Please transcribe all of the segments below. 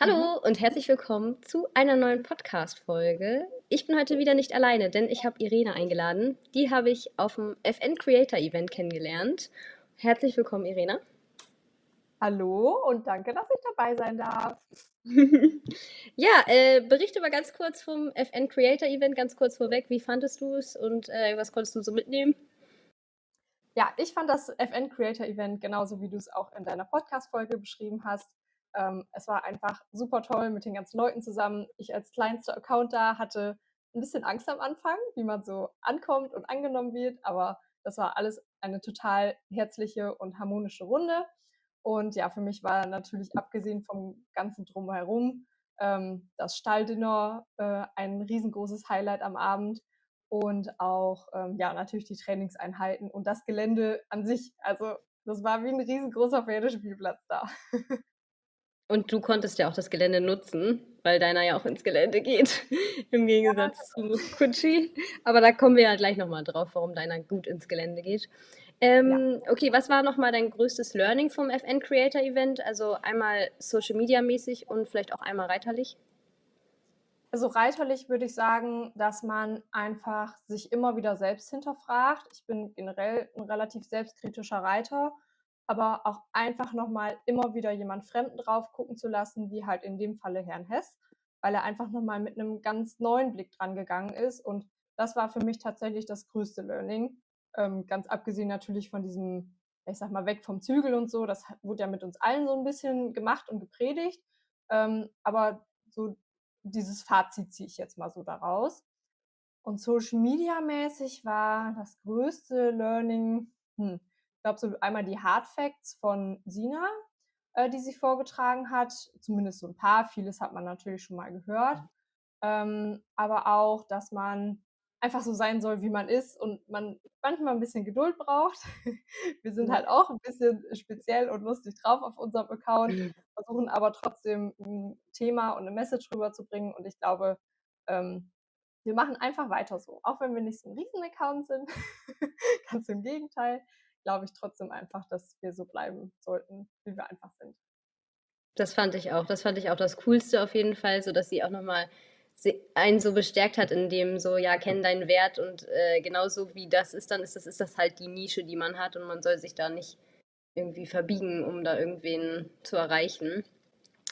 Hallo Mhm. und herzlich willkommen zu einer neuen Podcast-Folge. Ich bin heute wieder nicht alleine, denn ich habe Irene eingeladen. Die habe ich auf dem FN Creator Event kennengelernt. Herzlich willkommen, Irene. Hallo und danke, dass ich dabei sein darf. ja, äh, berichte mal ganz kurz vom FN Creator Event, ganz kurz vorweg. Wie fandest du es und äh, was konntest du so mitnehmen? Ja, ich fand das FN Creator Event genauso, wie du es auch in deiner Podcast-Folge beschrieben hast. Ähm, es war einfach super toll mit den ganzen Leuten zusammen. Ich als kleinster Account da hatte ein bisschen Angst am Anfang, wie man so ankommt und angenommen wird, aber das war alles eine total herzliche und harmonische Runde. Und ja, für mich war natürlich abgesehen vom ganzen Drumherum ähm, das Stalldinner äh, ein riesengroßes Highlight am Abend und auch ähm, ja natürlich die Trainingseinheiten und das Gelände an sich. Also das war wie ein riesengroßer Pferdespielplatz da. Und du konntest ja auch das Gelände nutzen, weil deiner ja auch ins Gelände geht, im Gegensatz ja. zu Kutschi. Aber da kommen wir ja gleich nochmal drauf, warum deiner gut ins Gelände geht. Ähm, ja. Okay, was war nochmal dein größtes Learning vom FN Creator Event? Also einmal Social Media mäßig und vielleicht auch einmal reiterlich? Also reiterlich würde ich sagen, dass man einfach sich immer wieder selbst hinterfragt. Ich bin generell ein relativ selbstkritischer Reiter, aber auch einfach nochmal immer wieder jemand Fremden drauf gucken zu lassen, wie halt in dem Falle Herrn Hess, weil er einfach nochmal mit einem ganz neuen Blick dran gegangen ist. Und das war für mich tatsächlich das größte Learning. Ähm, ganz abgesehen natürlich von diesem, ich sag mal, weg vom Zügel und so. Das wurde ja mit uns allen so ein bisschen gemacht und gepredigt. Ähm, aber so dieses Fazit ziehe ich jetzt mal so daraus. Und Social Media mäßig war das größte Learning, hm, ich glaube, so einmal die Hard Facts von Sina, äh, die sie vorgetragen hat. Zumindest so ein paar. Vieles hat man natürlich schon mal gehört. Ähm, aber auch, dass man einfach so sein soll, wie man ist und man manchmal ein bisschen Geduld braucht. Wir sind halt auch ein bisschen speziell und lustig drauf auf unserem Account, versuchen aber trotzdem ein Thema und eine Message rüberzubringen. Und ich glaube, ähm, wir machen einfach weiter so. Auch wenn wir nicht so ein Riesen-Account sind, ganz im Gegenteil, glaube ich trotzdem einfach, dass wir so bleiben sollten, wie wir einfach sind. Das fand ich auch. Das fand ich auch das Coolste auf jeden Fall, so dass sie auch nochmal einen so bestärkt hat, in dem so, ja, kenn deinen Wert und äh, genauso wie das ist, dann ist das, ist das halt die Nische, die man hat und man soll sich da nicht irgendwie verbiegen, um da irgendwen zu erreichen.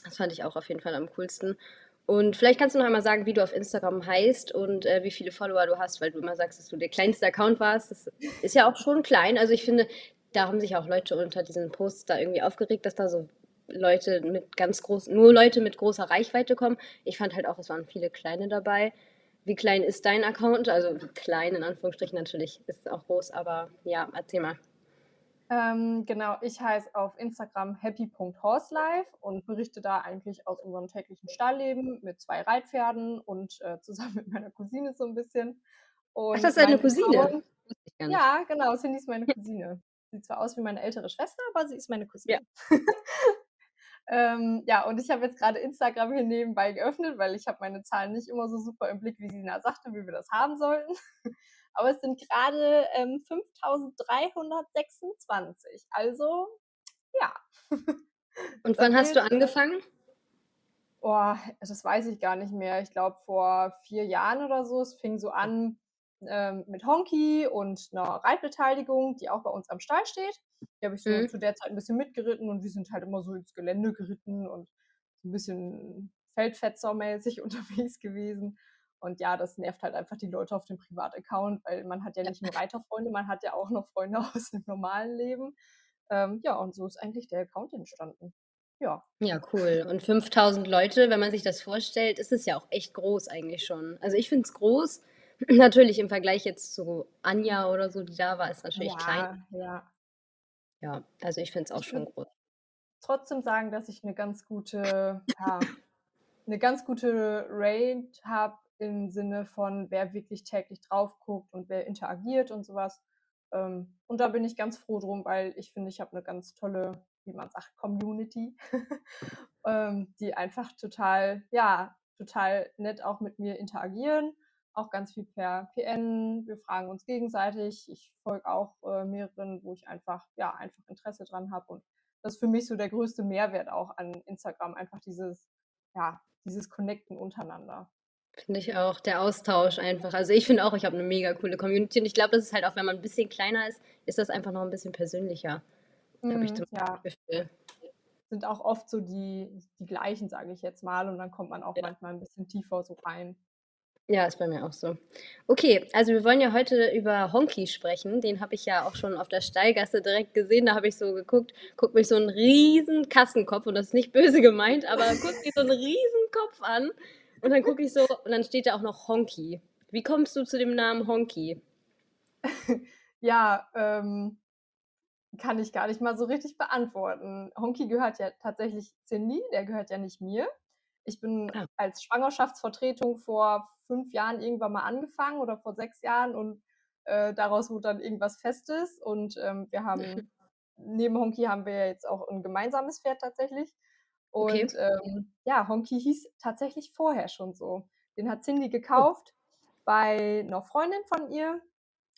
Das fand ich auch auf jeden Fall am coolsten. Und vielleicht kannst du noch einmal sagen, wie du auf Instagram heißt und äh, wie viele Follower du hast, weil du immer sagst, dass du der kleinste Account warst. Das ist ja auch schon klein. Also ich finde, da haben sich auch Leute unter diesen Posts da irgendwie aufgeregt, dass da so Leute mit ganz groß, nur Leute mit großer Reichweite kommen. Ich fand halt auch, es waren viele kleine dabei. Wie klein ist dein Account? Also klein in Anführungsstrichen natürlich, ist auch groß, aber ja, erzähl mal. Ähm, genau, ich heiße auf Instagram happy.horselife und berichte da eigentlich aus unserem täglichen Stallleben mit zwei Reitpferden und äh, zusammen mit meiner Cousine so ein bisschen. Und Ach, das ist deine Cousine? Ja, genau, Cindy ist meine Cousine. Sieht zwar aus wie meine ältere Schwester, aber sie ist meine Cousine. Ja. ähm, ja, und ich habe jetzt gerade Instagram hier nebenbei geöffnet, weil ich habe meine Zahlen nicht immer so super im Blick, wie Sina sagte, wie wir das haben sollten. Aber es sind gerade ähm, 5326. Also, ja. Und wann hast du angefangen? Oh, das weiß ich gar nicht mehr. Ich glaube, vor vier Jahren oder so. Es fing so an ähm, mit Honky und einer Reitbeteiligung, die auch bei uns am Stall steht. Die habe ich so mhm. zu der Zeit ein bisschen mitgeritten und wir sind halt immer so ins Gelände geritten und so ein bisschen Feldfetzermäßig unterwegs gewesen. Und ja, das nervt halt einfach die Leute auf dem Privataccount, weil man hat ja nicht nur Reiterfreunde, man hat ja auch noch Freunde aus dem normalen Leben. Ähm, ja, und so ist eigentlich der Account entstanden. Ja. Ja, cool. Und 5000 Leute, wenn man sich das vorstellt, ist es ja auch echt groß eigentlich schon. Also ich finde es groß. Natürlich im Vergleich jetzt zu Anja oder so, die da war, ist natürlich ja, klein. Ja. Ja, also ich finde es auch Ich schon groß. trotzdem sagen, dass ich eine ganz gute, ja, eine ganz gute Range habe im Sinne von, wer wirklich täglich drauf guckt und wer interagiert und sowas. Ähm, und da bin ich ganz froh drum, weil ich finde, ich habe eine ganz tolle, wie man sagt, Community, ähm, die einfach total, ja, total nett auch mit mir interagieren. Auch ganz viel per PN. Wir fragen uns gegenseitig. Ich folge auch äh, mehreren, wo ich einfach, ja, einfach Interesse dran habe. Und das ist für mich so der größte Mehrwert auch an Instagram. Einfach dieses, ja, dieses Connecten untereinander. Finde ich auch, der Austausch einfach. Also ich finde auch, ich habe eine mega coole Community und ich glaube, das ist halt auch, wenn man ein bisschen kleiner ist, ist das einfach noch ein bisschen persönlicher. Ich Mhm, zum ja. Gefühl. Sind auch oft so die die gleichen, sage ich jetzt mal, und dann kommt man auch Ja. manchmal ein bisschen tiefer so rein. Ja, ist bei mir auch so. Okay, also wir wollen ja heute über Honky sprechen. Den habe ich ja auch schon auf der Steigasse direkt gesehen. Da habe ich so geguckt, guckt mich so 'n riesen Kassenkopf und das ist nicht böse gemeint, aber guckt mich so 'n Riesenkopf an und dann gucke ich so und dann steht da auch noch Honky. Wie kommst du zu dem Namen Honky? Ja, ähm kann ich gar nicht mal so richtig beantworten. Honky gehört ja tatsächlich Cindy, der gehört ja nicht mir. Ich bin Ah. als Schwangerschaftsvertretung vor 5 Jahren irgendwann mal angefangen oder vor 6 Jahren und, äh, daraus wurde dann irgendwas Festes und, ähm, wir haben neben Honky haben wir ja jetzt auch 'n gemeinsames Pferd tatsächlich. Okay. Und, ähm, ja, Honky hieß tatsächlich vorher schon so. Den hat Cindy gekauft bei 'ner Freundin von ihr.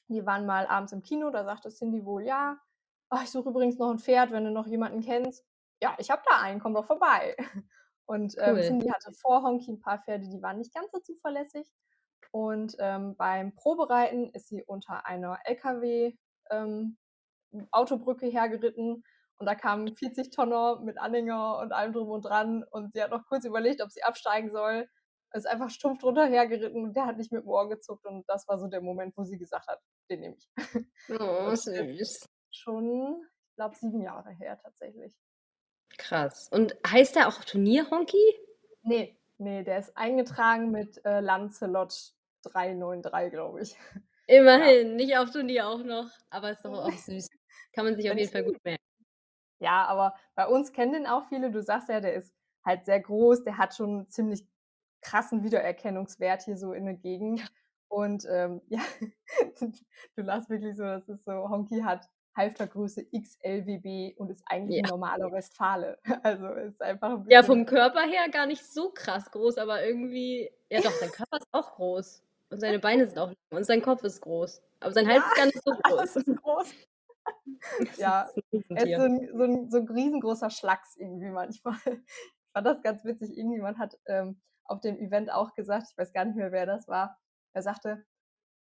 Die waren mal abends im Kino, da sagte Cindy wohl: „Ja, ach, ich suche übrigens noch 'n Pferd, wenn du noch jemanden kennst.“ „Ja, ich habe da einen, komm doch vorbei.“ Und, ähm, Cool. Cindy hatte vor Honky 'n paar Pferde, die waren nicht ganz so zuverlässig. Und, ähm, beim Probereiten ist sie unter einer LKW ähm, hergeritten und da kam 'n 40 Tonner mit Anhänger und allem drum und dran und sie hat noch kurz überlegt, ob sie absteigen soll, ist einfach stumpf drunter hergeritten und der hat nicht mit dem Ohr gezuckt und das war so der Moment, wo sie gesagt hat: „Den nehme ich.“ Oh, süß. schon, ich glaube, 7 Jahre her tatsächlich. Krass. Und heißt der auch Turnier Honky? Ne, ne, der ist eingetragen mit, äh, Lancelot 393, glaube ich. Ja. Immerhin, nicht auf Turnier auch noch, aber ist doch auch süß. Kann man sich auf jeden Fall gut merken. Ja, aber bei uns kennen den auch viele. Du sagst ja, der ist halt sehr groß, der hat schon 'n ziemlich krassen Wiedererkennungswert hier so in der Gegend. Ja. Und, ähm, ja, du lachst wirklich so, das ist so Honky hat Halftergröße XLWB und ist eigentlich Ja. normaler Westfale. Also, ist einfach 'n Ja, vom Körper her gar nicht so krass groß, aber irgendwie ja doch, sein Körper ist auch groß und seine Beine sind auch lang und sein Kopf ist groß, aber sein Hals Ja, ist gar nicht so groß. ist groß. Ja, er ist so Riesentier. 'n so 'n so 'n riesengroßer Schlacks irgendwie manchmal. Ich fand das ganz witzig. Irgendjemand hat, ähm, auf dem Event auch gesagt, ich weiß gar nicht mehr, wer das war. Er sagte: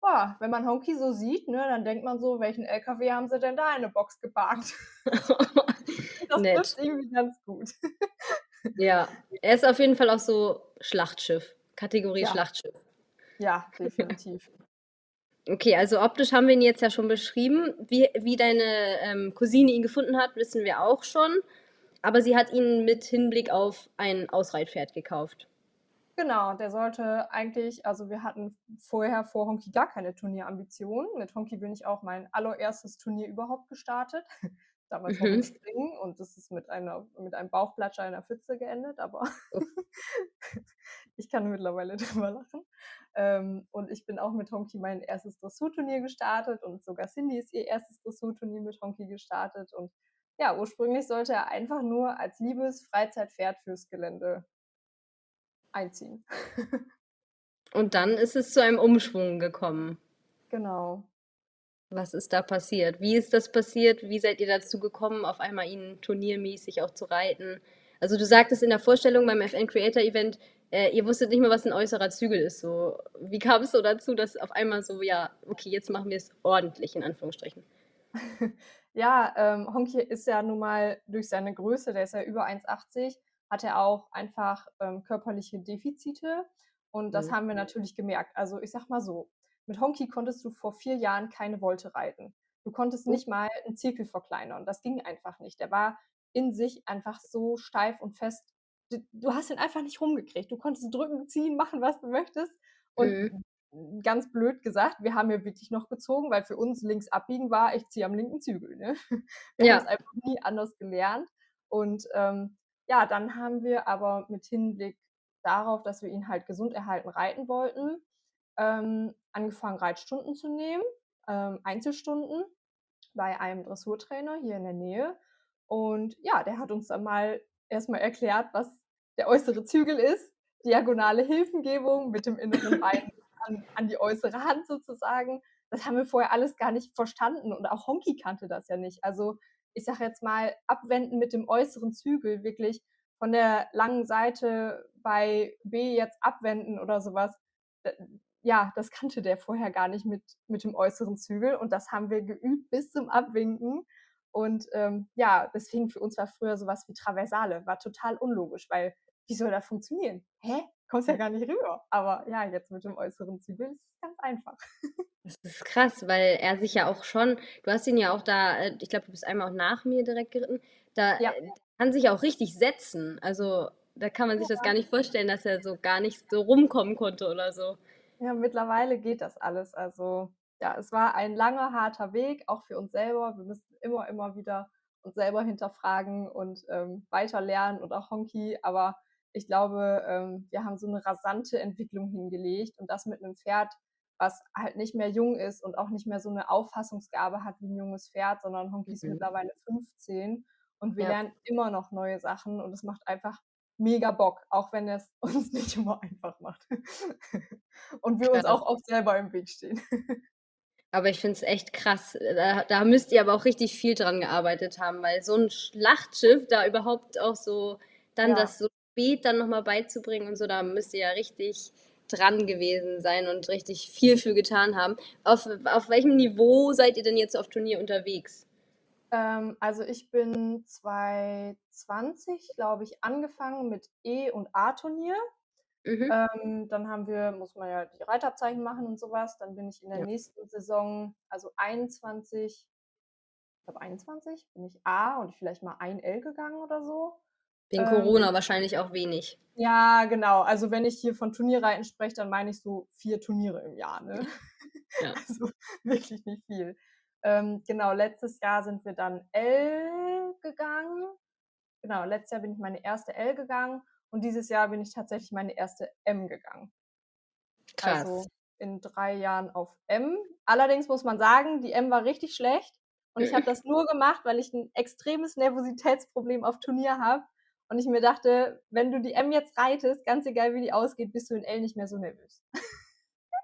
„Boah, wenn man Honky so sieht, ne, dann denkt man so, welchen LKW haben sie denn da in 'ne Box geparkt?“ Das Nett. trifft's irgendwie ganz gut. Ja, er ist auf jeden Fall auch so Schlachtschiff, Kategorie Ja. Schlachtschiff. Ja, definitiv. Okay, also optisch haben wir ihn jetzt ja schon beschrieben. Wie wie deine, ähm, Cousine ihn gefunden hat, wissen wir auch schon, aber sie hat ihn mit Hinblick auf ein Ausreitpferd gekauft. Genau, der sollte eigentlich also, wir hatten vorher vor Honky gar keine Turnierambitionen. Mit Honky bin ich auch mein allererstes Turnier überhaupt gestartet. Damals Mhm. Springen und das ist mit einer mit einem Bauchplatscher in der Pfütze geendet, aber ich kann mittlerweile drüber lachen. Ähm, und ich bin auch mit Honky mein erstes Dressurturnier gestartet und sogar Cindy ist ihr erstes Dressurturnier mit Honky gestartet und ja, ursprünglich sollte er einfach nur als liebes Freizeitpferd fürs Gelände einziehen. Und dann ist es zu einem Umschwung gekommen. Genau. Was ist da passiert? Wie ist das passiert? Wie seid ihr dazu gekommen, auf einmal ihn turniermäßig auch zu reiten? Also, du sagtest in der Vorstellung beim FN Creator Event, äh, ihr wusstet nicht mal, was 'n äußerer Zügel ist so. Wie kam es so dazu, dass auf einmal so: „Ja, okay, jetzt machen wir's ordentlich“, in Anführungsstrichen? Ja, ähm, Honky ist ja nun mal durch seine Größe, der ist ja über 1,80, hat er auch einfach, ähm, körperliche Defizite und das Mhm. haben wir natürlich gemerkt. Also, ich sage mal so, mit Honky konntest du vor 4 Jahren keine Volte reiten. Du konntest Oh. nicht mal 'n Zirkel verkleinern. Das ging einfach nicht. Der war in sich einfach so steif und fest. D du hast ihn einfach nicht rumgekriegt. Du konntest drücken, ziehen, machen, was du möchtest. Mhm. Und ganz blöd gesagt, wir haben ja wirklich noch gezogen, weil für uns links abbiegen war, ich ziehe am linken Zügel, ne? Wir Ja. einfach nie anders gelernt. Und, ähm, ja, dann haben wir aber mit Hinblick darauf, dass wir ihn halt gesund erhalten reiten wollten, ähm, angefangen, Reitstunden zu nehmen, ähm, Einzelstunden bei einem Dressurtrainer hier in der Nähe. Und ja, der hat uns dann mal erst mal erklärt, was der äußere Zügel ist, diagonale Hilfengebung mit dem inneren Bein an an die äußere Hand sozusagen. Das haben wir vorher alles gar nicht verstanden und auch Honky kannte das ja nicht. Also, ich sage jetzt mal, abwenden mit dem äußeren Zügel, wirklich von der langen Seite bei B jetzt abwenden oder sowas. Ja, das kannte der vorher gar nicht mit, mit dem äußeren Zügel und das haben wir geübt bis zum Abwinken. Und ähm, ja, deswegen für uns war früher sowas wie Traversale, war total unlogisch, weil wie soll das funktionieren? Hä? Kommst ja gar nicht rüber. Aber ja, jetzt mit dem äußeren Zügel ist es ganz einfach. Das ist krass, weil er sich ja auch schon, du hast ihn ja auch da, äh, ich glaube, du bist einmal auch nach mir direkt geritten, da ja. Äh, kann sich auch richtig setzen. Also da kann man sich ja. das gar nicht vorstellen, dass er so gar nicht so rumkommen konnte oder so. Ja, mittlerweile geht das alles. Also ja, es war ein langer, harter Weg, auch für uns selber. Wir müssen immer, immer wieder uns selber hinterfragen und ähm, weiter lernen und auch Honky. Aber ich glaube, ähm, wir haben so eine rasante Entwicklung hingelegt und das mit einem Pferd, was halt nicht mehr jung ist und auch nicht mehr so eine Auffassungsgabe hat wie ein junges Pferd, sondern Honky ist mhm. mittlerweile 15 und wir ja. lernen immer noch neue Sachen und es macht einfach mega Bock, auch wenn es uns nicht immer einfach macht. und wir uns auch oft selber im Weg stehen. Aber ich finde es echt krass. Da, da, müsst ihr aber auch richtig viel dran gearbeitet haben, weil so ein Schlachtschiff da überhaupt auch so dann ja. das so spät dann nochmal beizubringen und so, da müsst ihr ja richtig dran gewesen sein und richtig viel für getan haben. Auf, auf welchem Niveau seid ihr denn jetzt auf Turnier unterwegs? Ähm, also ich bin 2020, glaube ich, angefangen mit E- und A-Turnier. Mhm. Ähm, dann haben wir, muss man ja die Reitabzeichen machen und sowas. Dann bin ich in der ja. nächsten Saison, also 21, ich glaube 21, bin ich A und vielleicht mal ein L gegangen oder so. Wegen ähm, Corona wahrscheinlich auch wenig. Ja, genau. Also wenn ich hier von Turnierreiten spreche, dann meine ich so vier Turniere im Jahr. Ne? Ja. Also wirklich nicht viel. Ähm, genau, letztes Jahr sind wir dann L gegangen. Genau, letztes Jahr bin ich meine erste L gegangen und dieses Jahr bin ich tatsächlich meine erste M gegangen. Krass. Also in drei Jahren auf M. Allerdings muss man sagen, die M war richtig schlecht. Und ich habe das nur gemacht, weil ich ein extremes Nervositätsproblem auf Turnier habe. Und ich mir dachte, wenn du die M jetzt reitest, ganz egal wie die ausgeht, bist du in L nicht mehr so nervös.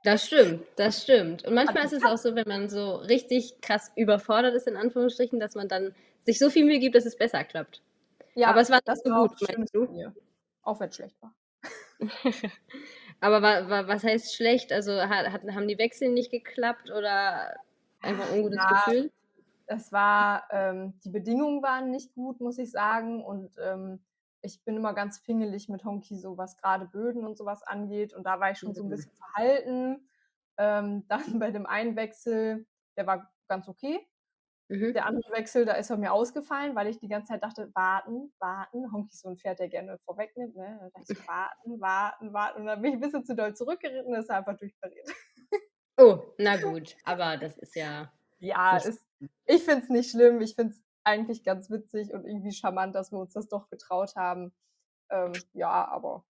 Das stimmt, das stimmt. Und manchmal ist es auch so, wenn man so richtig krass überfordert ist, in Anführungsstrichen, dass man dann sich so viel Mühe gibt, dass es besser klappt. Ja, aber es war das so gut, meinst du? Auch wenn es schlecht war. aber wa, wa, was heißt schlecht? Also hat, haben die Wechsel nicht geklappt oder einfach ein ungutes ja, Gefühl? Es war, ähm, die Bedingungen waren nicht gut, muss ich sagen. Und ähm, ich bin immer ganz pingelig mit Honky, so was gerade Böden und sowas angeht. Und da war ich schon so ein mhm. bisschen verhalten. Ähm, dann bei dem einen Wechsel, der war ganz okay. Mhm. Der andere Wechsel, da ist er mir ausgefallen, weil ich die ganze Zeit dachte, warten, warten. Honky ist so ein Pferd, der gerne vorwegnimmt. Ne? Da dachte ich, warten, warten, warten. Und dann bin ich ein bisschen zu doll zurückgeritten und ist einfach durchpariert. Oh, na gut. Aber das ist ja. Ja, ist, ich finde es nicht schlimm. Ich finde es eigentlich ganz witzig und irgendwie charmant, dass wir uns das doch getraut haben. Ähm, ja, aber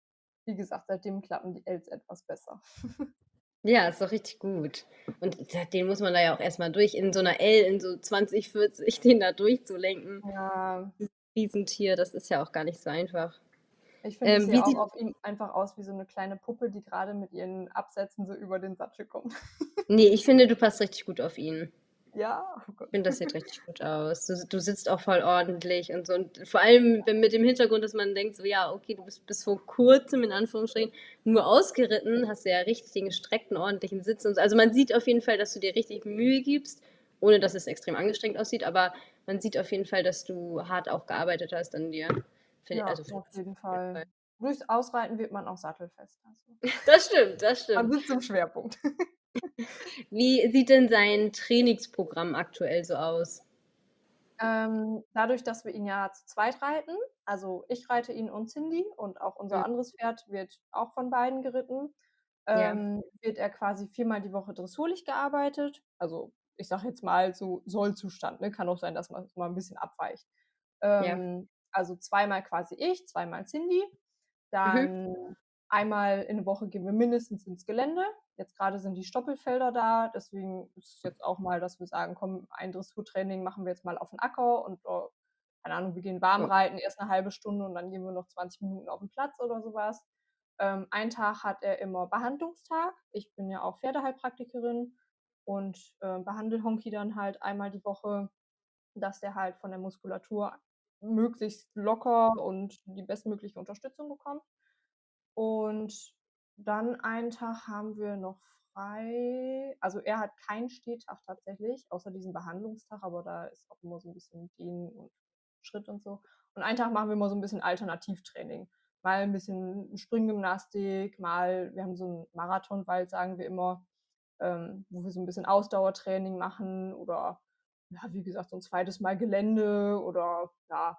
wie gesagt, seitdem klappen die Els etwas besser. Ja, ist doch richtig gut. Und den muss man da ja auch erstmal durch, in so einer L, in so 20, 40, den da durchzulenken. Ja. Riesentier, das ist ja auch gar nicht so einfach. Ich finde, ähm, sieht auch auf ihm einfach aus wie so eine kleine Puppe, die gerade mit ihren Absätzen so über den Sattel kommt. nee, ich finde, du passt richtig gut auf ihn. Ja, oh ich finde, das sieht richtig gut aus. Du, du, sitzt auch voll ordentlich und so. Und vor allem mit dem Hintergrund, dass man denkt, so, ja, okay, du bist bis vor kurzem in Anführungsstrichen nur ausgeritten, hast du ja richtig den gestreckten, ordentlichen Sitz und so. Also man sieht auf jeden Fall, dass du dir richtig Mühe gibst, ohne dass es extrem angestrengt aussieht, aber man sieht auf jeden Fall, dass du hart auch gearbeitet hast an dir. Find, ja, also auf jeden Fall. Fall. Durchs Ausreiten wird man auch sattelfest. Also. Das stimmt, das stimmt. Man sitzt im Schwerpunkt. Wie sieht denn sein Trainingsprogramm aktuell so aus? Ähm, dadurch, dass wir ihn ja zu zweit reiten, also ich reite ihn und Cindy und auch unser mhm. anderes Pferd wird auch von beiden geritten, ähm, ja. wird er quasi viermal die Woche dressurlich gearbeitet. Also ich sage jetzt mal so Sollzustand, ne? kann auch sein, dass man mal ein bisschen abweicht. Ähm, ja. Also zweimal quasi ich, zweimal Cindy. Mhm. Dann mhm. Einmal in der Woche gehen wir mindestens ins Gelände. Jetzt gerade sind die Stoppelfelder da, deswegen ist es jetzt auch mal, dass wir sagen, komm, ein Dressurtraining machen wir jetzt mal auf den Acker und oh, keine Ahnung, wir gehen warm reiten, erst eine halbe Stunde und dann gehen wir noch 20 Minuten auf den Platz oder sowas. Ähm, einen Tag hat er immer Behandlungstag. Ich bin ja auch Pferdeheilpraktikerin und äh, behandle Honky dann halt einmal die Woche, dass der halt von der Muskulatur möglichst locker und die bestmögliche Unterstützung bekommt. Und dann einen Tag haben wir noch frei. Also er hat keinen Stehtag tatsächlich, außer diesen Behandlungstag, aber da ist auch immer so ein bisschen Gehen und Schritt und so. Und einen Tag machen wir immer so ein bisschen Alternativtraining. Mal ein bisschen Springgymnastik, mal, wir haben so einen Marathonwald, sagen wir immer, ähm, wo wir so ein bisschen Ausdauertraining machen oder ja, wie gesagt, so ein zweites Mal Gelände oder ja,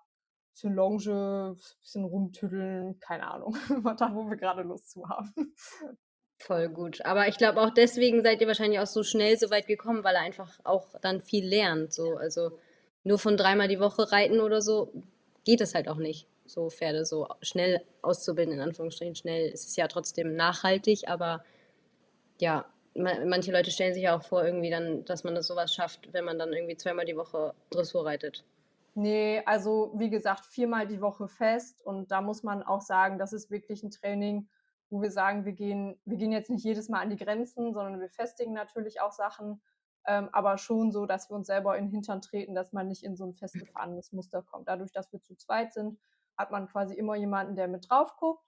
bisschen Longe, bisschen rumtüddeln, keine Ahnung, da, wo wir gerade Lust zu haben. Voll gut. Aber ich glaube auch deswegen seid ihr wahrscheinlich auch so schnell so weit gekommen, weil er einfach auch dann viel lernt. So. Also nur von dreimal die Woche reiten oder so geht es halt auch nicht, so Pferde so schnell auszubilden, in Anführungsstrichen schnell. Es ist ja trotzdem nachhaltig, aber ja, manche Leute stellen sich ja auch vor, irgendwie dann, dass man das sowas schafft, wenn man dann irgendwie zweimal die Woche Dressur reitet. Nee, also wie gesagt, viermal die Woche fest und da muss man auch sagen, das ist wirklich ein Training, wo wir sagen, wir gehen, wir gehen jetzt nicht jedes Mal an die Grenzen, sondern wir festigen natürlich auch Sachen, ähm, aber schon so, dass wir uns selber in den Hintern treten, dass man nicht in so ein festgefahrenes Muster kommt. Dadurch, dass wir zu zweit sind, hat man quasi immer jemanden, der mit drauf guckt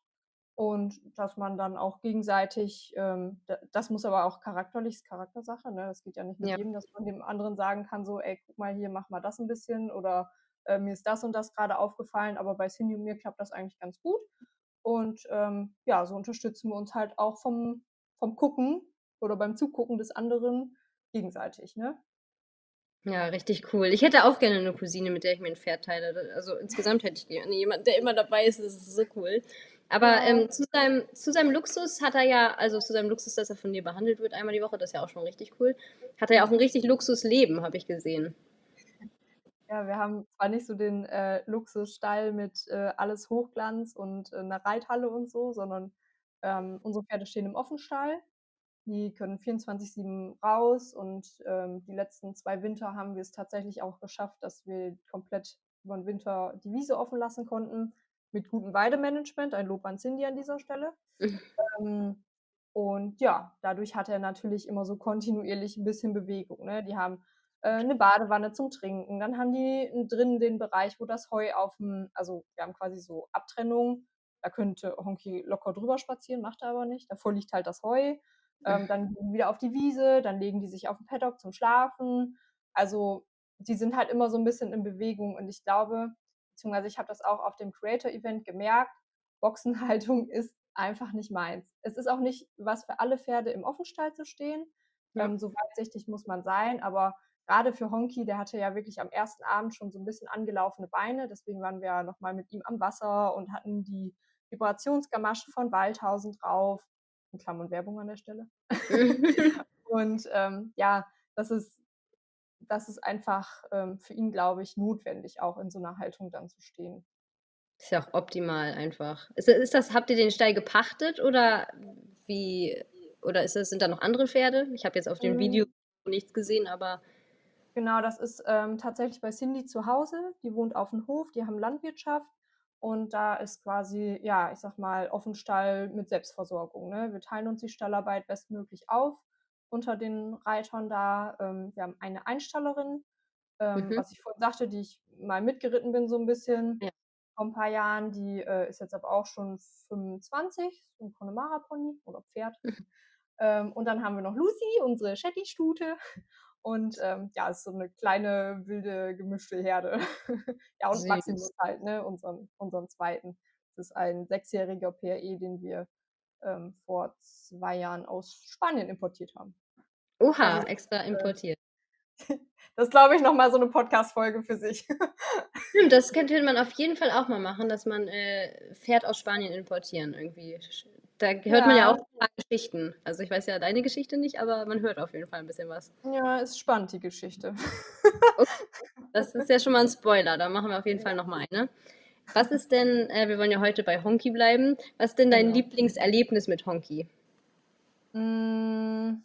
und dass man dann auch gegenseitig, ähm, das muss aber auch charakterlich, Charaktersache, ne? Das geht ja nicht mit ja. jedem, dass man dem anderen sagen kann, so, ey, guck mal hier, mach mal das ein bisschen oder äh, mir ist das und das gerade aufgefallen, aber bei Cindy und mir klappt das eigentlich ganz gut. Und ähm, ja, so unterstützen wir uns halt auch vom, vom Gucken oder beim Zugucken des anderen gegenseitig, ne? Ja, richtig cool. Ich hätte auch gerne eine Cousine, mit der ich mir ein Pferd teile. Also insgesamt hätte ich gerne jemanden, der immer dabei ist. Das ist so cool. Aber ähm, zu, seinem, zu seinem Luxus hat er ja, also zu seinem Luxus, dass er von dir behandelt wird einmal die Woche, das ist ja auch schon richtig cool, hat er ja auch ein richtig Luxusleben, habe ich gesehen. Ja, wir haben zwar nicht so den äh, Luxusstall mit äh, alles Hochglanz und äh, einer Reithalle und so, sondern ähm, unsere Pferde stehen im Offenstall. Die können 24-7 raus und ähm, die letzten zwei Winter haben wir es tatsächlich auch geschafft, dass wir komplett über den Winter die Wiese offen lassen konnten mit gutem Weidemanagement. Ein Lob an Cindy an dieser Stelle. Mhm. Ähm, und ja, dadurch hat er natürlich immer so kontinuierlich ein bisschen Bewegung. Ne? Die haben äh, eine Badewanne zum Trinken. Dann haben die drinnen den Bereich, wo das Heu auf dem, also wir haben quasi so Abtrennung. Da könnte Honky locker drüber spazieren, macht er aber nicht. Davor liegt halt das Heu. Ähm, dann gehen die wieder auf die Wiese, dann legen die sich auf den Paddock zum Schlafen. Also die sind halt immer so ein bisschen in Bewegung und ich glaube, beziehungsweise ich habe das auch auf dem Creator-Event gemerkt, Boxenhaltung ist einfach nicht meins. Es ist auch nicht was für alle Pferde im Offenstall zu stehen. Ja. Ähm, so weitsichtig muss man sein, aber gerade für Honky, der hatte ja wirklich am ersten Abend schon so ein bisschen angelaufene Beine, deswegen waren wir nochmal mit ihm am Wasser und hatten die Vibrationsgamasche von Waldhausen drauf. In Klammern Werbung an der Stelle. und ähm, ja, das ist das ist einfach ähm, für ihn, glaube ich, notwendig, auch in so einer Haltung dann zu stehen. Ist ja auch optimal einfach. Ist, ist das, habt ihr den Stall gepachtet oder wie, oder ist das, sind da noch andere Pferde? Ich habe jetzt auf dem mhm. Video nichts gesehen, aber. Genau, das ist ähm, tatsächlich bei Cindy zu Hause. Die wohnt auf dem Hof, die haben Landwirtschaft und da ist quasi, ja, ich sag mal, Offenstall mit Selbstversorgung. Ne? Wir teilen uns die Stallarbeit bestmöglich auf unter den Reitern da. Ähm, wir haben eine Einstallerin, ähm, mhm. was ich vorhin sagte, die ich mal mitgeritten bin, so ein bisschen ja. vor ein paar Jahren. Die äh, ist jetzt aber auch schon 25, so ein Connemara-Pony oder Pferd. ähm, und dann haben wir noch Lucy, unsere Shetty-Stute. Und ähm, ja, ist so eine kleine, wilde, gemischte Herde. ja, und Süß. Maximus halt, ne, unseren, unseren zweiten. Das ist ein sechsjähriger PRE, den wir ähm, vor zwei Jahren aus Spanien importiert haben. Oha, also, extra äh, importiert. Das glaube ich nochmal so eine Podcast-Folge für sich. Stimmt, das könnte man auf jeden Fall auch mal machen, dass man äh, Pferd aus Spanien importieren irgendwie. Da hört ja. man ja auch ein paar Geschichten. Also ich weiß ja deine Geschichte nicht, aber man hört auf jeden Fall ein bisschen was. Ja, ist spannend, die Geschichte. Okay. Das ist ja schon mal ein Spoiler, da machen wir auf jeden Fall nochmal eine. Was ist denn, äh, wir wollen ja heute bei Honky bleiben, was ist denn dein genau. Lieblingserlebnis mit Honky? Hm,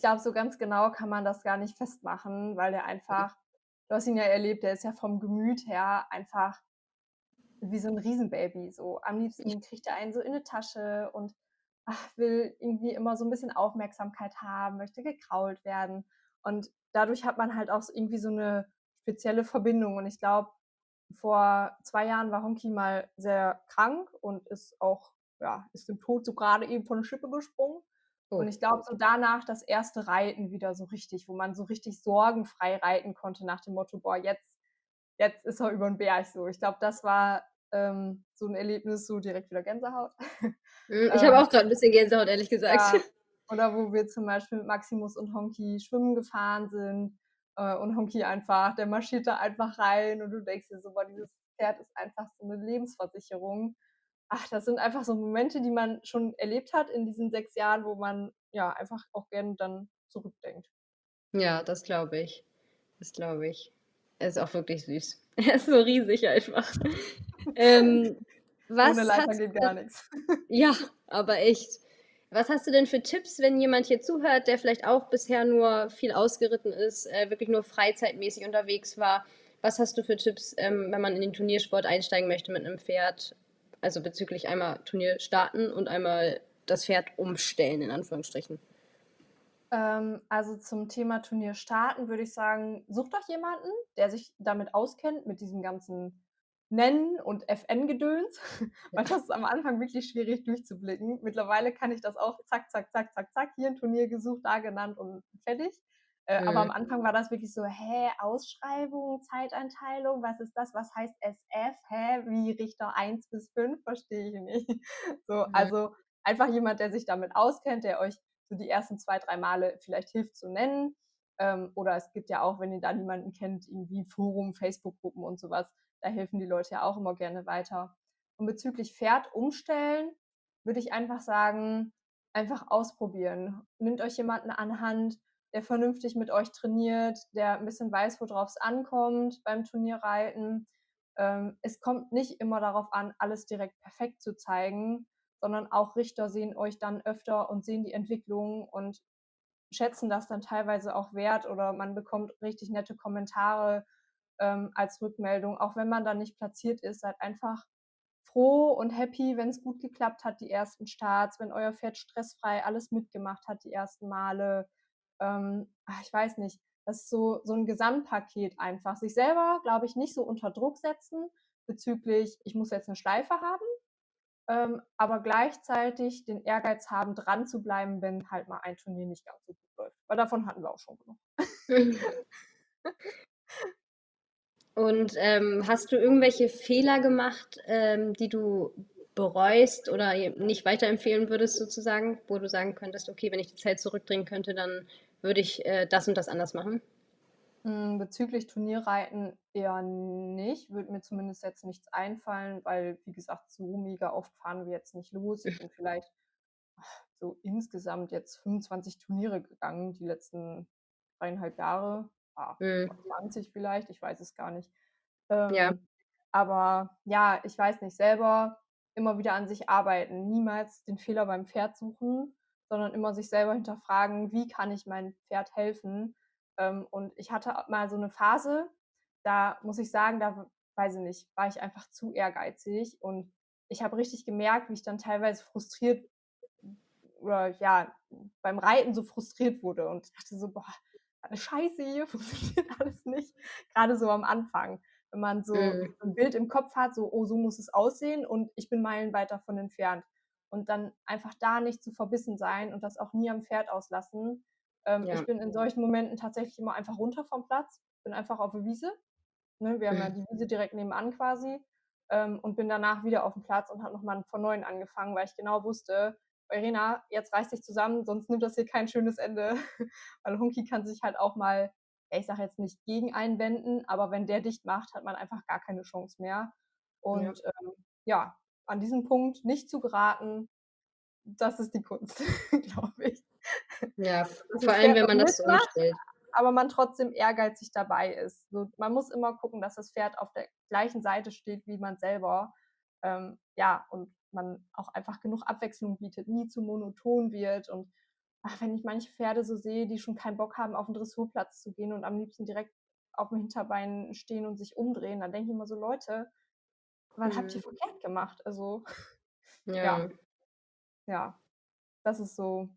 ich glaube, so ganz genau kann man das gar nicht festmachen, weil der einfach, du hast ihn ja erlebt, der ist ja vom Gemüt her einfach wie so ein Riesenbaby. So am liebsten kriegt er einen so in eine Tasche und ach, will irgendwie immer so ein bisschen Aufmerksamkeit haben, möchte gekrault werden. Und dadurch hat man halt auch irgendwie so eine spezielle Verbindung. Und ich glaube, vor zwei Jahren war Honky mal sehr krank und ist auch ja, ist dem Tod so gerade eben von der Schippe gesprungen. Oh. Und ich glaube, so danach das erste Reiten wieder so richtig, wo man so richtig sorgenfrei reiten konnte nach dem Motto, boah, jetzt, jetzt ist er über den Berg so. Ich glaube, das war ähm, so ein Erlebnis, so direkt wieder Gänsehaut. Hm, ich habe auch gerade ein bisschen Gänsehaut, ehrlich gesagt. Ja, oder wo wir zum Beispiel mit Maximus und Honky schwimmen gefahren sind äh, und Honky einfach, der marschiert da einfach rein und du denkst dir so, boah, dieses Pferd ist einfach so eine Lebensversicherung. Ach, das sind einfach so Momente, die man schon erlebt hat in diesen sechs Jahren, wo man ja einfach auch gerne dann zurückdenkt. Ja, das glaube ich. Das glaube ich. Er ist auch wirklich süß. Er ist so riesig einfach. ähm, was Ohne Leiter geht gar nichts. Ja, aber echt. Was hast du denn für Tipps, wenn jemand hier zuhört, der vielleicht auch bisher nur viel ausgeritten ist, äh, wirklich nur freizeitmäßig unterwegs war? Was hast du für Tipps, ähm, wenn man in den Turniersport einsteigen möchte mit einem Pferd? Also bezüglich einmal Turnier starten und einmal das Pferd umstellen, in Anführungsstrichen. Ähm, also zum Thema Turnier starten würde ich sagen, sucht euch jemanden, der sich damit auskennt, mit diesem ganzen Nennen und FN-Gedöns, weil das ist am Anfang wirklich schwierig durchzublicken. Mittlerweile kann ich das auch zack, zack, zack, zack, zack, hier ein Turnier gesucht, da genannt und fertig. Äh, Aber am Mhm. Anfang war das wirklich so, hä, Ausschreibung, Zeiteinteilung, was ist das? Was heißt SF? Hä, wie Richter 1 bis 5? Verstehe ich nicht. So, Mhm. also einfach jemand, der sich damit auskennt, der euch so die ersten zwei, drei Male vielleicht hilft zu nennen. Ähm, oder es gibt ja auch, wenn ihr da niemanden kennt, irgendwie Forum, Facebook-Gruppen und sowas, da helfen die Leute ja auch immer gerne weiter. Und bezüglich Pferd umstellen, würde ich einfach sagen, einfach ausprobieren. Nehmt euch jemanden an Hand, der vernünftig mit euch trainiert, der ein bisschen weiß, worauf es ankommt beim Turnierreiten. Ähm, es kommt nicht immer darauf an, alles direkt perfekt zu zeigen, sondern auch Richter sehen euch dann öfter und sehen die Entwicklung und schätzen das dann teilweise auch wert oder man bekommt richtig nette Kommentare ähm, als Rückmeldung, auch wenn man dann nicht platziert ist, seid einfach froh und happy, wenn es gut geklappt hat, die ersten Starts, wenn euer Pferd stressfrei alles mitgemacht hat, die ersten Male. Ähm, ach, ich weiß nicht, das ist so, so ein Gesamtpaket einfach. Sich selber, glaube ich, nicht so unter Druck setzen bezüglich, ich muss jetzt eine Schleife haben, ähm, aber gleichzeitig den Ehrgeiz haben, dran zu bleiben, wenn halt mal ein Turnier nicht ganz so gut läuft. Weil davon hatten wir auch schon genug. Und ähm, hast du irgendwelche Fehler gemacht, ähm, die du bereust oder nicht weiterempfehlen würdest, sozusagen, wo du sagen könntest, okay, wenn ich die Zeit zurückdrehen könnte, dann würde ich äh, das und das anders machen? Mm, Bezüglich Turnierreiten eher nicht, würde mir zumindest jetzt nichts einfallen, weil, wie gesagt, so mega oft fahren wir jetzt nicht los. Ich bin vielleicht so insgesamt jetzt 25 Turniere gegangen, die letzten dreieinhalb Jahre. Ah, Mhm. 20 vielleicht, ich weiß es gar nicht. Ja, Ähm, aber ja, ich weiß nicht, selber immer wieder an sich arbeiten, niemals den Fehler beim Pferd suchen, sondern immer sich selber hinterfragen, wie kann ich meinem Pferd helfen. Ähm, und ich hatte mal so eine Phase, da muss ich sagen, da weiß ich nicht, war ich einfach zu ehrgeizig und ich habe richtig gemerkt, wie ich dann teilweise frustriert oder ja, beim Reiten so frustriert wurde und ich dachte so, boah, eine Scheiße hier, funktioniert alles nicht. Gerade so am Anfang, wenn man so Mhm. ein Bild im Kopf hat, so, oh, so muss es aussehen und ich bin meilenweit davon entfernt. Und dann einfach da nicht zu verbissen sein und das auch nie am Pferd auslassen. Ähm, ja. Ich bin in solchen Momenten tatsächlich immer einfach runter vom Platz, bin einfach auf der Wiese. Ne? Wir haben ja die Wiese direkt nebenan quasi. Ähm, und bin danach wieder auf dem Platz und habe nochmal von neuem angefangen, weil ich genau wusste, Irena, jetzt reiß dich zusammen, sonst nimmt das hier kein schönes Ende. Weil Hunky kann sich halt auch mal, ich sage jetzt nicht gegen einwenden, aber wenn der dicht macht, hat man einfach gar keine Chance mehr. Und ja, ähm, ja an diesem Punkt nicht zu geraten, das ist die Kunst, glaube ich. Ja, vor allem, wenn man das so umstellt. aber man trotzdem ehrgeizig dabei ist. So, man muss immer gucken, dass das Pferd auf der gleichen Seite steht wie man selber. Ähm, ja, und man auch einfach genug Abwechslung bietet, nie zu monoton wird. Und ach, wenn ich manche Pferde so sehe, die schon keinen Bock haben, auf den Dressurplatz zu gehen und am liebsten direkt auf dem Hinterbein stehen und sich umdrehen, dann denke ich immer so, Leute, was habt ihr Mhm. verkehrt gemacht? Also, ja, Ja, ja, das ist so,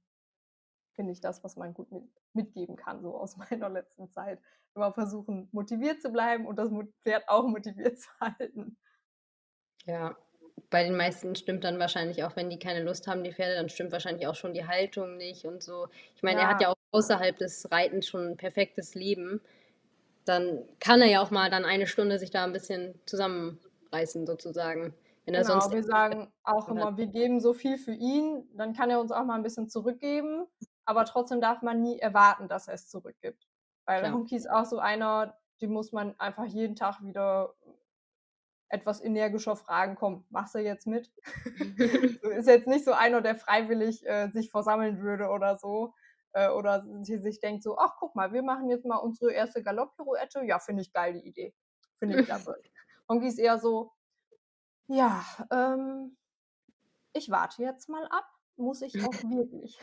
finde ich, das, was man gut mit, mitgeben kann, so aus meiner letzten Zeit. Immer versuchen, motiviert zu bleiben und das Pferd auch motiviert zu halten. ja. bei den meisten stimmt dann wahrscheinlich auch, wenn die keine Lust haben, die Pferde, dann stimmt wahrscheinlich auch schon die Haltung nicht und so. Ich meine, er hat Ja. ja auch außerhalb des Reitens schon ein perfektes Leben. Dann kann er ja auch mal dann eine Stunde sich da ein bisschen zusammenreißen, sozusagen. Wenn er Genau, sonst wir sagen auch hat. immer, wir geben so viel für ihn, dann kann er uns auch mal ein bisschen zurückgeben, aber trotzdem darf man nie erwarten, dass er es zurückgibt. Weil Klar. Honky ist auch so einer, den muss man einfach jeden Tag wieder etwas energischer fragen, komm, machst du jetzt mit? Ist jetzt nicht so einer, der freiwillig äh, sich versammeln würde oder so. Äh, oder sich denkt so, ach guck mal, wir machen jetzt mal unsere erste Galopp-Pirouette. Ja, finde ich geil, die Idee. Finde ich klasse. Honky ist eher so, ja, ähm, ich warte jetzt mal ab, muss ich auch wirklich.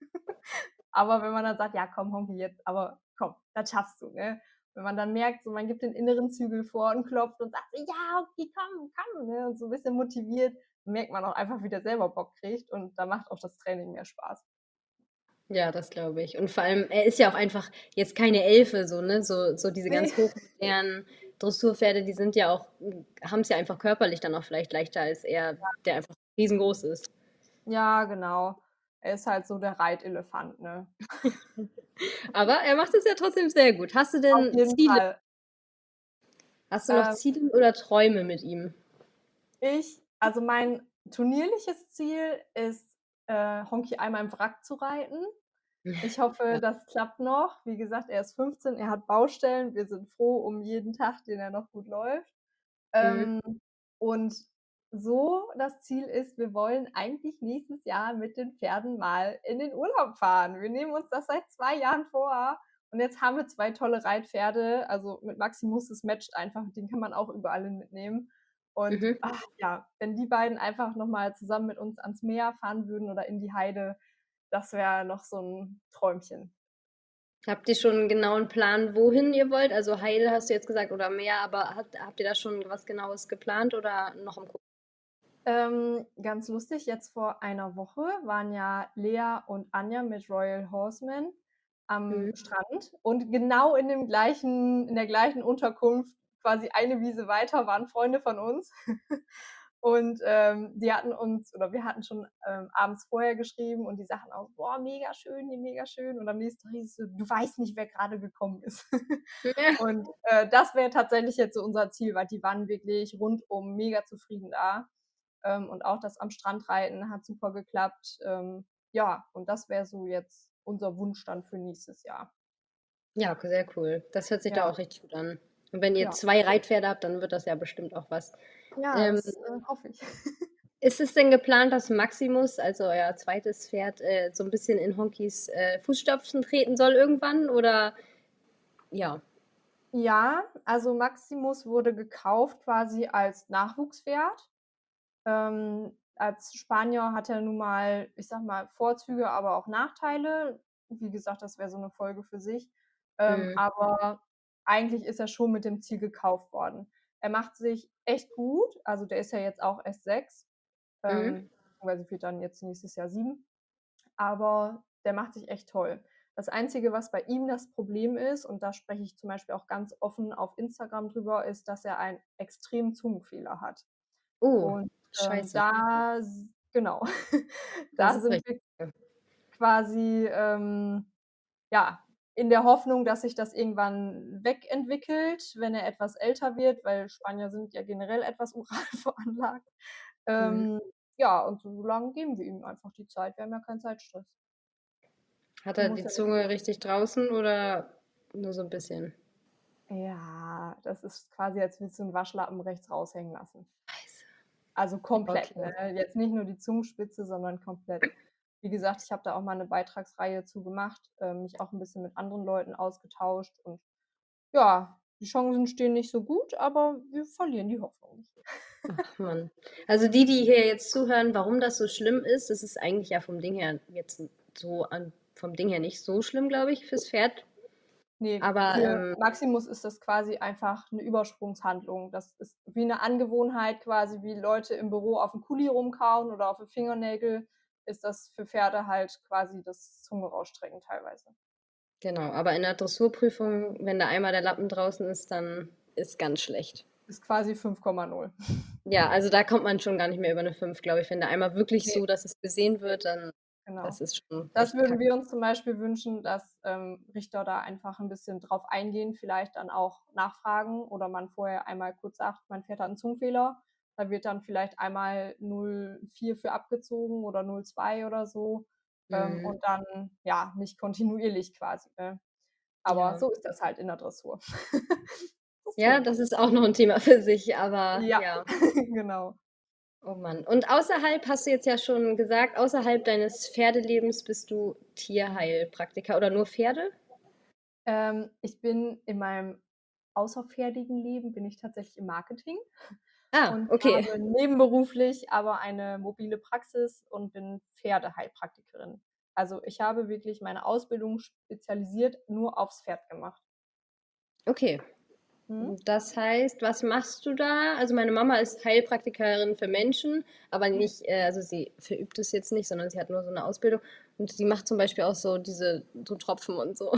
aber wenn man dann sagt, ja komm, Honky, jetzt, aber komm, das schaffst du, ne? Wenn man dann merkt, so man gibt den inneren Zügel vor und klopft und sagt, ja, okay, komm, komm, ne? Und so ein bisschen motiviert, merkt man auch einfach, wie der selber Bock kriegt und da macht auch das Training mehr Spaß. Ja, das glaube ich. Und vor allem, er ist ja auch einfach jetzt keine Elfe, so, ne? So, so diese ganz hochmodernen Dressurpferde, die sind ja auch, haben es ja einfach körperlich dann auch vielleicht leichter als er, der einfach riesengroß ist. Ja, genau. Er ist halt so der Reitelefant, ne? Aber er macht es ja trotzdem sehr gut. Hast du denn Ziele? Fall. Hast du noch Ähm, Ziele oder Träume mit ihm? Ich, also mein turnierliches Ziel ist, äh, Honky einmal im Wrack zu reiten. Ich hoffe, das klappt noch. Wie gesagt, er ist 15, er hat Baustellen. Wir sind froh um jeden Tag, den er noch gut läuft. Mhm. Ähm, und so das Ziel ist, wir wollen eigentlich nächstes Jahr mit den Pferden mal in den Urlaub fahren. Wir nehmen uns das seit zwei Jahren vor. Und jetzt haben wir zwei tolle Reitpferde. Also mit Maximus, das matcht einfach. Den kann man auch überall mitnehmen. Und Mhm. ach, ja, wenn die beiden einfach nochmal zusammen mit uns ans Meer fahren würden oder in die Heide, das wäre noch so ein Träumchen. Habt ihr schon einen genauen Plan, wohin ihr wollt? Also Heide hast du jetzt gesagt oder Meer, aber habt, habt ihr da schon was Genaues geplant oder noch im Kopf? Ähm, ganz lustig, jetzt vor einer Woche waren ja Lea und Anja mit Royal Horseman am Mhm. Strand und genau in dem gleichen, in der gleichen Unterkunft, quasi eine Wiese weiter, waren Freunde von uns. Und ähm, die hatten uns, oder wir hatten schon ähm, abends vorher geschrieben und die sagten auch, boah, mega schön, hier mega schön. Und am nächsten Tag hieß es so, du weißt nicht, wer gerade gekommen ist. Und äh, das wäre tatsächlich jetzt so unser Ziel, weil die waren wirklich rundum mega zufrieden da. Ähm, und auch das am Strand reiten hat super geklappt. Ähm, ja, und das wäre so jetzt unser Wunsch dann für nächstes Jahr. Ja, sehr cool. Das hört sich da Ja. auch richtig gut an. Und wenn ihr Ja. zwei Reitpferde habt, dann wird das ja bestimmt auch was. Ja, Ähm, das äh, hoffe ich. Ist es denn geplant, dass Maximus, also euer zweites Pferd, äh, so ein bisschen in Honkys äh, Fußstapfen treten soll irgendwann? Oder ja. Ja, also Maximus wurde gekauft quasi als Nachwuchspferd. Ähm, als Spanier hat er nun mal, ich sag mal, Vorzüge, aber auch Nachteile. Wie gesagt, das wäre so eine Folge für sich. Ähm, Mhm. aber eigentlich ist er schon mit dem Ziel gekauft worden. Er macht sich echt gut. Also der ist ja jetzt auch erst sechs. Mhm. Ähm, beziehungsweise wird dann jetzt nächstes Jahr sieben. Aber der macht sich echt toll. Das Einzige, was bei ihm das Problem ist, und da spreche ich zum Beispiel auch ganz offen auf Instagram drüber, ist, dass er einen extremen Zungenfehler hat. Oh, Und ähm, scheiße. da, genau, Das da sind richtig. wir quasi ähm, ja, in der Hoffnung, dass sich das irgendwann wegentwickelt, wenn er etwas älter wird, weil Spanier sind ja generell etwas oral veranlagt. Mhm. Ähm, ja, und so lange geben wir ihm einfach die Zeit. Wir haben ja keinen Zeitstress. Hat Er die Zunge richtig draußen oder nur so ein bisschen? Ja, das ist quasi, als würdest du einen Waschlappen rechts raushängen lassen. Scheiße. Also komplett, Okay. ne? Jetzt nicht nur die Zungenspitze, sondern komplett. Wie gesagt, ich habe da auch mal eine Beitragsreihe zu gemacht, äh, mich auch ein bisschen mit anderen Leuten ausgetauscht und ja, die Chancen stehen nicht so gut, aber wir verlieren die Hoffnung. Ach Mann. Also die, die hier jetzt zuhören, warum das so schlimm ist, das ist eigentlich ja vom Ding her jetzt so an, vom Ding her nicht so schlimm, glaube ich, fürs Pferd. Nee, Aber ähm, Maximus ist das quasi einfach eine Übersprungshandlung. Das ist wie eine Angewohnheit quasi, wie Leute im Büro auf den Kuli rumkauen oder auf den Fingernägel, ist das für Pferde halt quasi das Zunge rausstrecken teilweise. genau, aber in der Dressurprüfung, wenn da einmal der Lappen draußen ist, dann ist ganz schlecht. ist quasi 5,0. Ja, also da kommt man schon gar nicht mehr über eine 5, glaube ich. Wenn da einmal wirklich Ne. so, dass es gesehen wird, dann Genau. das ist schon Das würden wir uns zum Beispiel wünschen, dass, ähm, Richter da einfach 'n bisschen drauf eingehen, vielleicht dann auch nachfragen oder man vorher einmal kurz sagt: „Mein Pferd hat 'n Zungenfehler.“ Da wird dann vielleicht einmal 0,4 für abgezogen oder 0,2 oder so, ähm, Mhm. und dann, ja, nicht kontinuierlich quasi, ne? Aber Ja. so ist das halt in der Dressur. Das Ja, das ist auch noch 'n Thema für sich, aber Ja, ja. genau. Oh Mann. Und außerhalb hast du jetzt ja schon gesagt, außerhalb deines Pferdelebens bist du Tierheilpraktiker oder nur Pferde? Ähm, ich bin in meinem außerpferdigen Leben bin ich tatsächlich im Marketing Ah, und okay. habe nebenberuflich aber eine mobile Praxis und bin Pferdeheilpraktikerin. Also, ich habe wirklich meine Ausbildung spezialisiert nur aufs Pferd gemacht. Okay. Mhm. Das heißt, was machst du da? Also, meine Mama ist Heilpraktikerin für Menschen, aber Mhm. nicht äh, also sie verübt es jetzt nicht, sondern sie hat nur so 'ne Ausbildung und sie macht zum Beispiel auch so diese so Tropfen und so.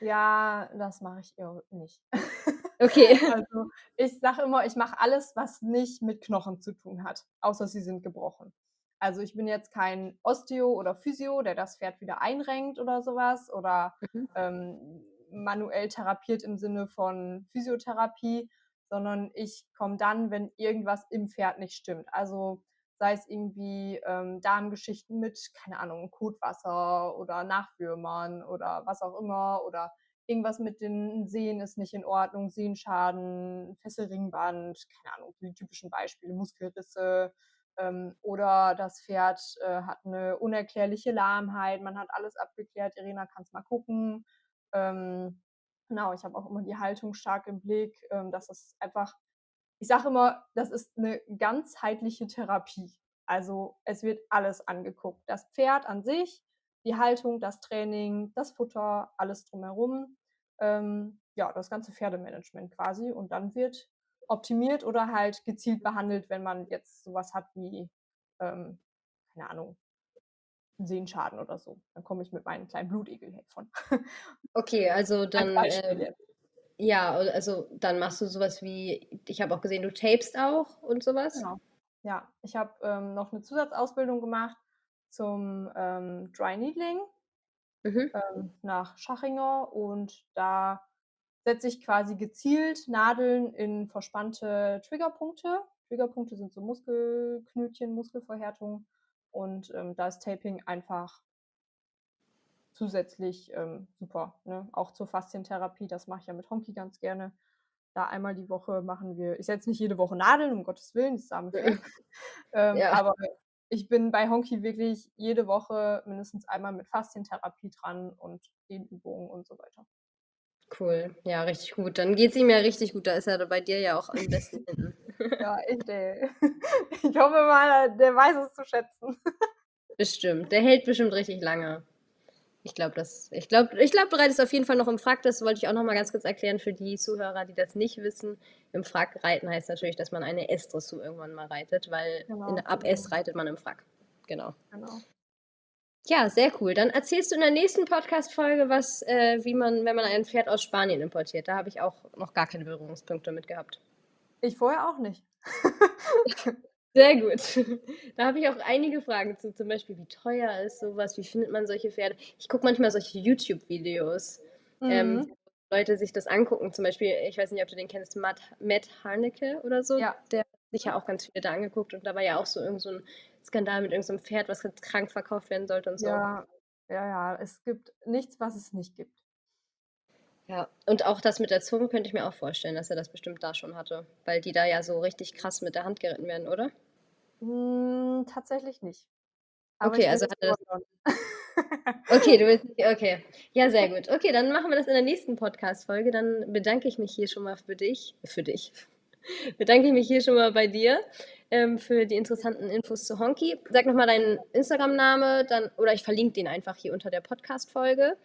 Ja, das mache ich nicht. Okay. Also, ich sage immer, ich mache alles, was nicht mit Knochen zu tun hat, außer sie sind gebrochen. Also, ich bin jetzt kein Osteo oder Physio, der das Pferd wieder einrenkt oder so was oder, Mhm. ähm, manuell therapiert im Sinne von Physiotherapie, sondern ich komme dann, wenn irgendwas im Pferd nicht stimmt. Also, sei es irgendwie, ähm, Darmgeschichten mit, keine Ahnung, Kotwasser oder Nachwürmern oder was auch immer oder irgendwas mit den Sehnen ist nicht in Ordnung, Sehnenschaden, Fesselringband, keine Ahnung, die typischen Beispiele, Muskelrisse, ähm, oder das Pferd, äh, hat 'ne unerklärliche Lahmheit. Man hat alles abgeklärt: „Irina, kannst mal gucken.“ Ähm, genau, ich habe auch immer die Haltung stark im Blick, ähm, dass es einfach ich sage immer, das ist 'ne ganzheitliche Therapie. Also, es wird alles angeguckt. Das Pferd an sich, die Haltung, das Training, das Futter, alles drumherum. Ähm, ja, das ganze Pferdemanagement quasi und dann wird optimiert oder halt gezielt behandelt, wenn man jetzt so was hat wie, ähm, keine Ahnung Sehenschaden oder so. Dann komme ich mit meinen kleinen Blutegelhelfern. Okay, also Als dann, ähm ja, al also dann machst du so was wie ich habe auch gesehen, du tapest auch und so was? Genau. Ja, ich habe, ähm, noch 'ne Zusatzausbildung gemacht zum, ähm, Dry Needling Mhm. ähm, nach Schachinger und da setze ich quasi gezielt Nadeln in verspannte Triggerpunkte. Triggerpunkte sind so Muskelknötchen, Muskelverhärtungen und, ähm, da ist Taping einfach zusätzlich, ähm, super, ne? Auch zur Faszientherapie, das mache ich ja mit Honky ganz gerne. Da einmal die Woche machen wir ich setze nicht jede Woche Nadeln, um Gottes Willen, das Pferd. Ähm, Ja. aber ich bin bei Honky wirklich jede Woche mindestens einmal mit Faszientherapie dran und Dehnübungen und so weiter. Cool, ja, richtig gut. Dann geht's ihm ja richtig gut. Da ist er bei dir ja auch in besten Händen. Ja, echt, ey. Ich hoffe mal, der weiß es zu schätzen. Bestimmt, der hält bestimmt richtig lange. Ich glaube das ich glaube ich glaube, du reitest auf jeden Fall noch im Frack. Das wollte ich auch noch mal ganz kurz erklären für die Zuhörer, die das nicht wissen. Im Frack reiten heißt natürlich, dass man eine S-Dressur irgendwann mal reitet, weil in Genau, ab genau. S reitet man im Frack. Genau. Genau. Ja, sehr cool. Dann erzählst du in der nächsten Podcast-Folge, was äh, wie man wenn man ein Pferd aus Spanien importiert. Da habe ich auch noch gar keine Berührungspunkte mit gehabt. Ich vorher auch nicht. Sehr gut. Da habe ich auch einige Fragen zu, zum Beispiel, wie teuer ist so was? Wie findet man solche Pferde? Ich gucke manchmal solche YouTube-Videos, ähm, Mhm. wo Leute sich das angucken. Zum Beispiel, ich weiß nicht, ob du den kennst, Matt Matt Harnecke oder so. Ja. Der hat sich ja auch ganz viele da angeguckt und da war ja auch so irgend so 'n Skandal mit irgend so Pferd, was krank verkauft werden sollte und so. Ja, ja, ja. Es gibt nichts, was es nicht gibt. Ja, und auch das mit der Zunge könnte ich mir auch vorstellen, dass er das bestimmt da schon hatte, weil die da ja so richtig krass mit der Hand geritten werden, oder? Hm, tatsächlich nicht. Aber Okay, also es hat er das. Okay, du willst nicht okay. Ja, sehr gut. Okay, dann machen wir das in der nächsten Podcast-Folge. Dann bedanke ich mich hier schon mal für dich für dich bedanke ich mich hier schon mal bei dir, ähm, für die interessanten Infos zu Honky. Sag noch mal deinen Instagram-Name, dann oder ich verlinke den einfach hier unter der Podcast-Folge.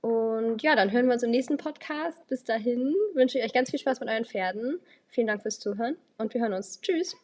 Und ja, dann hören wir uns im nächsten Podcast. Bis dahin wünsche ich euch ganz viel Spaß mit euren Pferden. Vielen Dank fürs Zuhören und wir hören uns. Tschüss.